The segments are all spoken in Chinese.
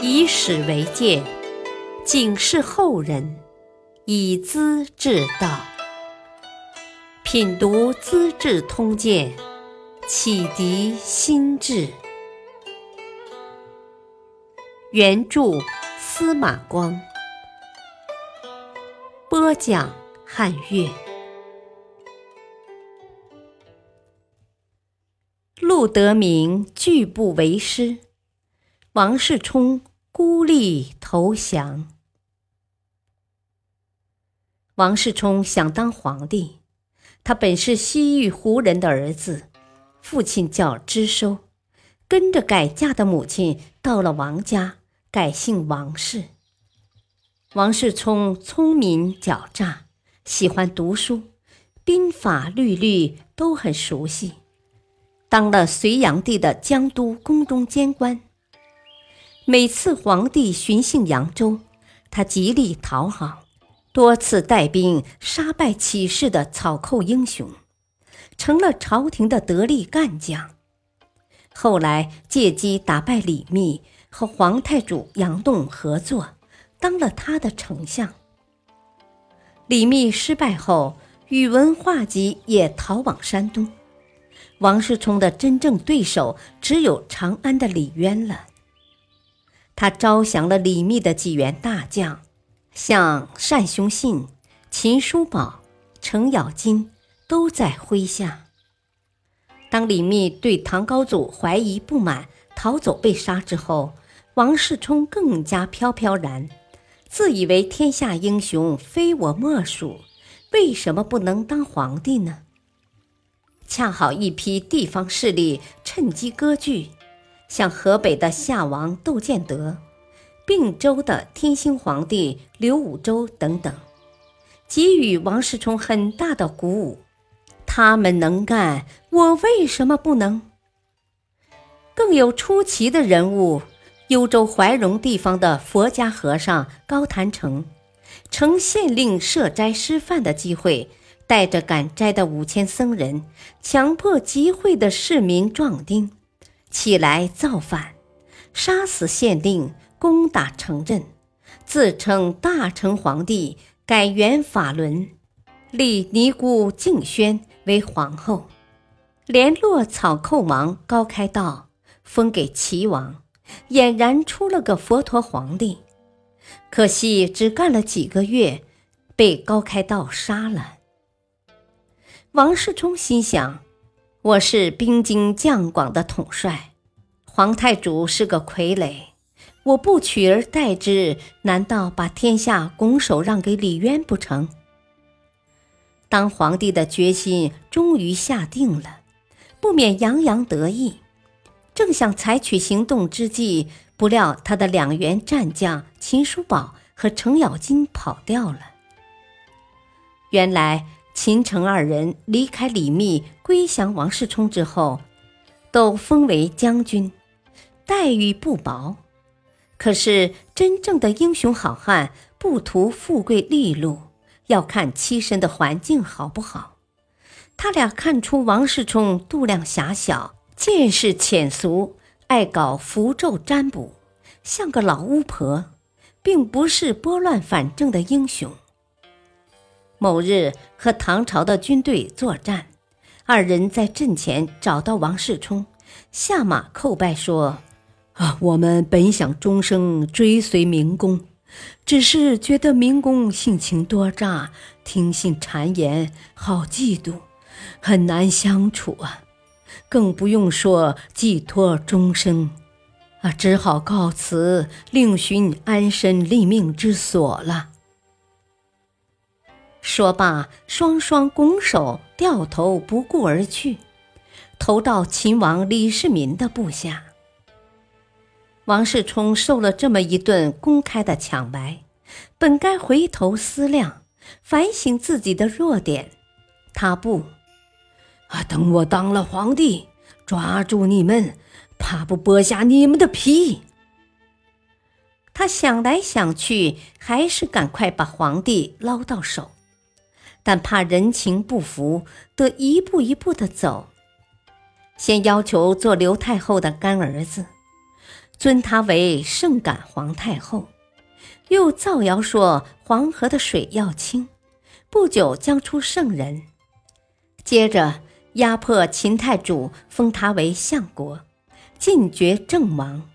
以史为鉴，警示后人，以资治道。品读《资治通鉴》，启迪心智。原著司马光，播讲汉乐。陆德明拒不为师。王世充孤立投降。王世充想当皇帝，他本是西域胡人的儿子，父亲叫支收，跟着改嫁的母亲到了王家，改姓王氏。王世充聪明狡诈，喜欢读书，兵法律律都很熟悉，当了隋炀帝的江都宫中监官。每次皇帝巡幸扬州，他极力讨好，多次带兵杀败起事的草寇英雄，成了朝廷的得力干将。后来借机打败李密，和皇太祖杨栋合作，当了他的丞相。李密失败后，宇文化及也逃往山东，王世充的真正对手只有长安的李渊了。他招降了李密的几员大将，像单雄信、秦叔宝、程咬金都在麾下。当李密对唐高祖怀疑不满，逃走被杀之后，王世充更加飘飘然，自以为天下英雄非我莫属，为什么不能当皇帝呢？恰好一批地方势力趁机割据。像河北的夏王窦建德、并州的天兴皇帝刘武周等等，给予王世充很大的鼓舞。他们能干，我为什么不能？更有出奇的人物，幽州怀柔地方的佛家和尚高坛成，乘县令设斋施饭的机会，带着赶斋的五千僧人，强迫集会的市民壮丁。起来造反，杀死县令，攻打城镇，自称大成皇帝，改元法轮，立尼姑静轩为皇后，联络草寇王高开道，封给齐王，俨然出了个佛陀皇帝。可惜只干了几个月，被高开道杀了。王世充心想。我是兵精将广的统帅，皇太祖是个傀儡，我不取而代之，难道把天下拱手让给李渊不成？当皇帝的决心终于下定了，不免洋洋得意。正想采取行动之际，不料他的两员战将秦叔宝和程咬金跑掉了。原来。秦城二人离开李密，归降王世充之后，都封为将军，待遇不薄。可是真正的英雄好汉不图富贵利禄，要看栖身的环境好不好。他俩看出王世充度量狭小，见识浅俗，爱搞符咒占卜，像个老巫婆，并不是拨乱反正的英雄。某日和唐朝的军队作战，二人在阵前找到王世充，下马叩拜说：“啊，我们本想终生追随明公，只是觉得明公性情多诈，听信谗言，好嫉妒，很难相处啊。更不用说寄托终生，啊，只好告辞，另寻安身立命之所了。”说罢，双双拱手，掉头不顾而去，投到秦王李世民的部下。王世充受了这么一顿公开的抢白，本该回头思量，反省自己的弱点，他不，啊，等我当了皇帝，抓住你们，怕不剥下你们的皮？他想来想去，还是赶快把皇帝捞到手。但怕人情不服，得一步一步的走。先要求做刘太后的干儿子，尊他为圣感皇太后，又造谣说黄河的水要清，不久将出圣人。接着压迫秦太祖，封他为相国，进爵正王。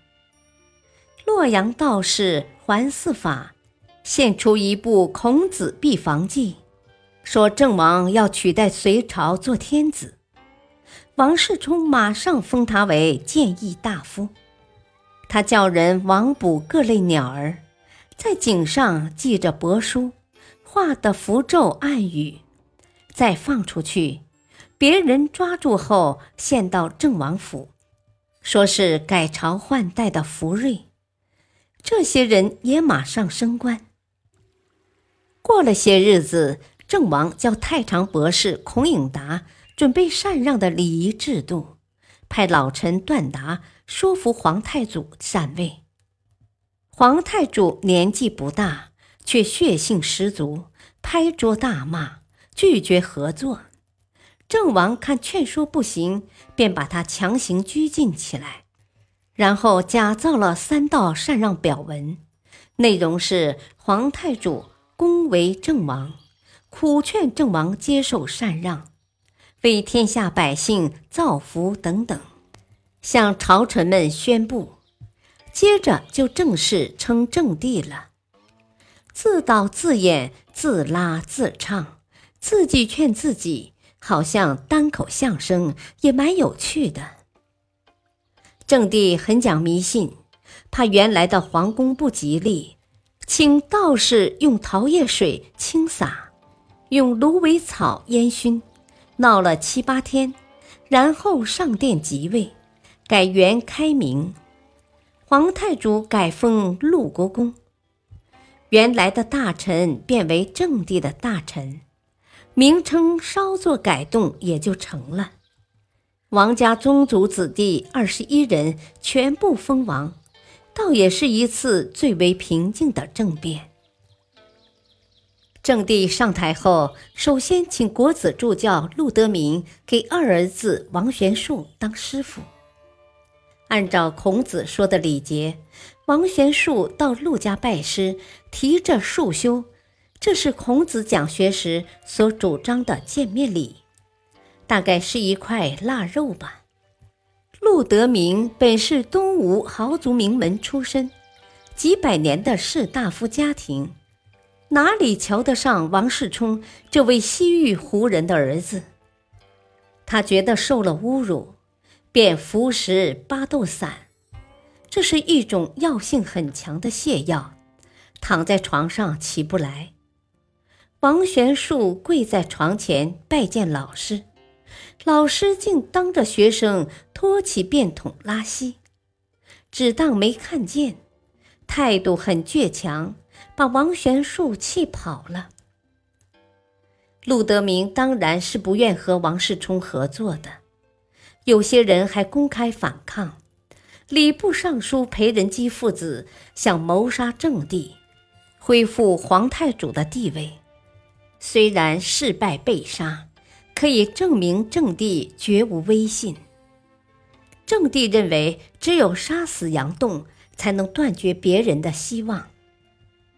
洛阳道士桓嗣法献出一部《孔子避防记》，说郑王要取代隋朝做天子。王世充马上封他为谏议大夫。他叫人网捕各类鸟儿，在井上系着帛书，画的符咒暗语，再放出去。别人抓住后，献到郑王府，说是改朝换代的福瑞。这些人也马上升官。过了些日子，郑王叫太常博士孔颖达准备禅让的礼仪制度，派老臣段达说服皇太祖禅位。皇太祖年纪不大，却血性十足，拍桌大骂，拒绝合作。郑王看劝说不行，便把他强行拘禁起来。然后假造了三道禅让表文，内容是皇太祖恭维郑王，苦劝郑王接受禅让，为天下百姓造福等等，向朝臣们宣布。接着就正式称正帝了，自导自演，自拉自唱，自己劝自己，好像单口相声，也蛮有趣的。郑帝很讲迷信，怕原来的皇宫不吉利，请道士用桃叶水清洒，用芦苇草烟熏，闹了七八天，然后上殿即位，改元开明。皇太祖改封陆国公，原来的大臣变为正帝的大臣，名称稍作改动也就成了。王家宗族子弟二十一人全部封王，倒也是一次最为平静的政变。正帝上台后，首先请国子助教陆德明给二儿子王玄术当师傅。按照孔子说的礼节，王玄术到陆家拜师，提着束修，这是孔子讲学时所主张的见面礼。大概是一块腊肉吧。陆德明本是东吴豪族名门出身，几百年的士大夫家庭，哪里瞧得上王世充这位西域胡人的儿子？他觉得受了侮辱，便服食巴豆散，这是一种药性很强的泻药，躺在床上起不来。王玄术跪在床前拜见老师。老师竟当着学生托起便桶拉稀，只当没看见，态度很倔强，把王玄术气跑了。陆德明当然是不愿和王世充合作的，有些人还公开反抗。礼部尚书裴仁基父子想谋杀正帝，恢复皇太祖的地位，虽然事败被杀。可以证明正帝绝无威信。正帝认为，只有杀死杨栋，才能断绝别人的希望，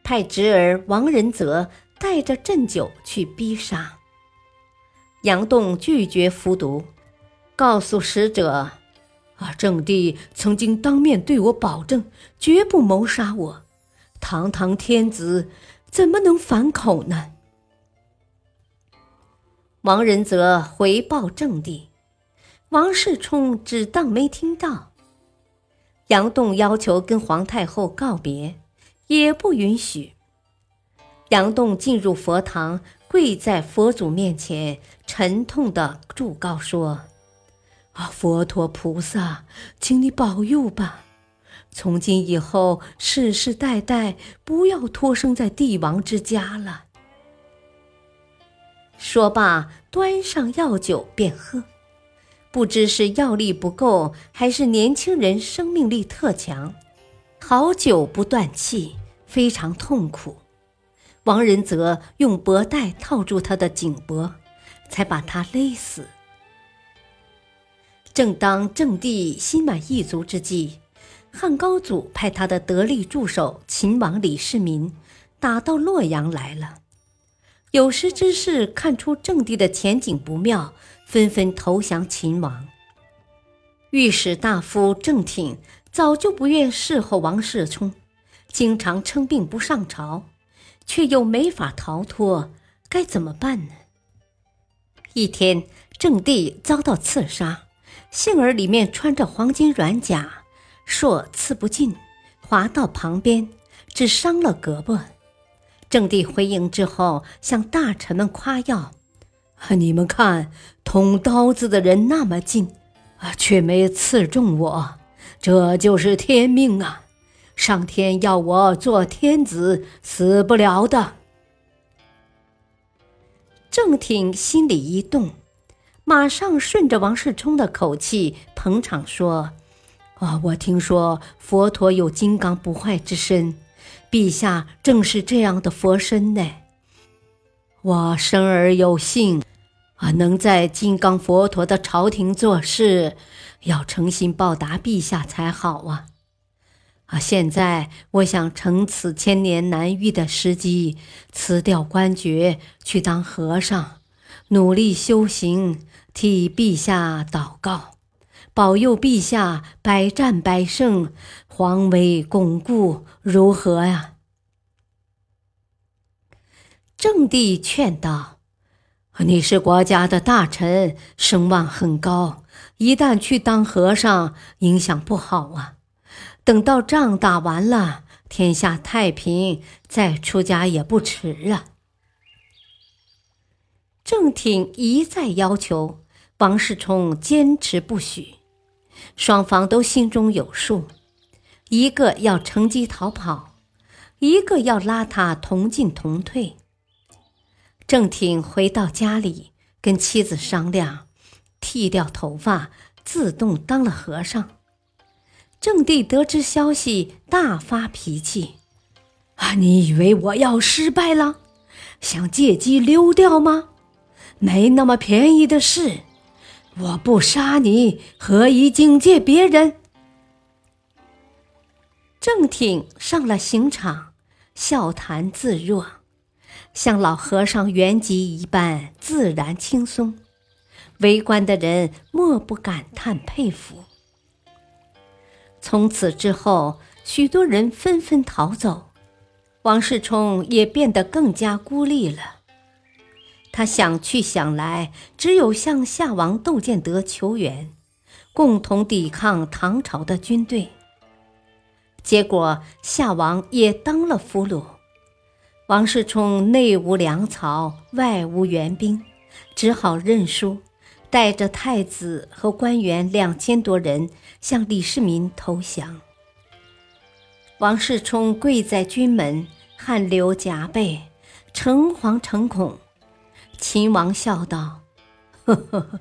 派侄儿王仁泽带着鸩酒去逼杀杨栋，拒绝服毒，告诉使者：“啊，郑帝曾经当面对我保证，绝不谋杀我。堂堂天子，怎么能反口呢？”王仁泽回报郑帝，王世充只当没听到。杨栋要求跟皇太后告别，也不允许。杨栋进入佛堂，跪在佛祖面前，沉痛地祝告说：“啊，佛陀菩萨，请你保佑吧！从今以后，世世代代不要托生在帝王之家了。”说罢，端上药酒便喝。不知是药力不够，还是年轻人生命力特强，好久不断气，非常痛苦。王仁则用脖带套住他的颈脖，才把他勒死。正当郑帝心满意足之际，汉高祖派他的得力助手秦王李世民打到洛阳来了。有识之士看出郑帝的前景不妙，纷纷投降秦王。御史大夫郑挺早就不愿侍候王世充，经常称病不上朝，却又没法逃脱，该怎么办呢？一天，郑帝遭到刺杀，幸而里面穿着黄金软甲。硕刺不进，滑到旁边，只伤了胳膊。郑帝回营之后，向大臣们夸耀：“你们看，捅刀子的人那么近，啊，却没刺中我，这就是天命啊！上天要我做天子，死不了的。”郑挺心里一动，马上顺着王世充的口气捧场说。啊！我听说佛陀有金刚不坏之身，陛下正是这样的佛身呢。我生而有幸，啊，能在金刚佛陀的朝廷做事，要诚心报答陛下才好啊！啊，现在我想乘此千年难遇的时机，辞掉官爵，去当和尚，努力修行，替陛下祷告。保佑陛下百战百胜，皇威巩固，如何呀？郑帝劝道：“你是国家的大臣，声望很高，一旦去当和尚，影响不好啊。等到仗打完了，天下太平，再出家也不迟啊。”郑挺一再要求，王世充坚持不许。双方都心中有数，一个要乘机逃跑，一个要拉他同进同退。郑挺回到家里，跟妻子商量，剃掉头发，自动当了和尚。正帝得知消息，大发脾气：“啊，你以为我要失败了？想借机溜掉吗？没那么便宜的事。”我不杀你，何以警戒别人？正挺上了刑场，笑谈自若，像老和尚圆寂一般自然轻松。围观的人莫不感叹佩服。从此之后，许多人纷纷逃走，王世充也变得更加孤立了。他想去想来，只有向夏王窦建德求援，共同抵抗唐朝的军队。结果夏王也当了俘虏，王世充内无粮草，外无援兵，只好认输，带着太子和官员两千多人向李世民投降。王世充跪在军门，汗流浃背，诚惶诚恐。秦王笑道：“呵呵呵，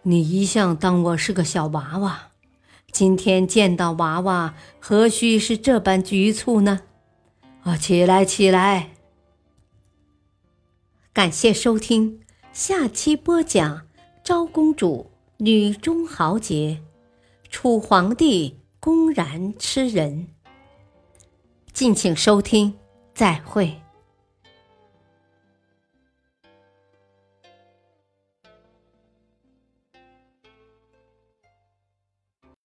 你一向当我是个小娃娃，今天见到娃娃，何须是这般局促呢？啊，起来，起来！感谢收听，下期播讲昭公主女中豪杰，楚皇帝公然吃人。敬请收听，再会。”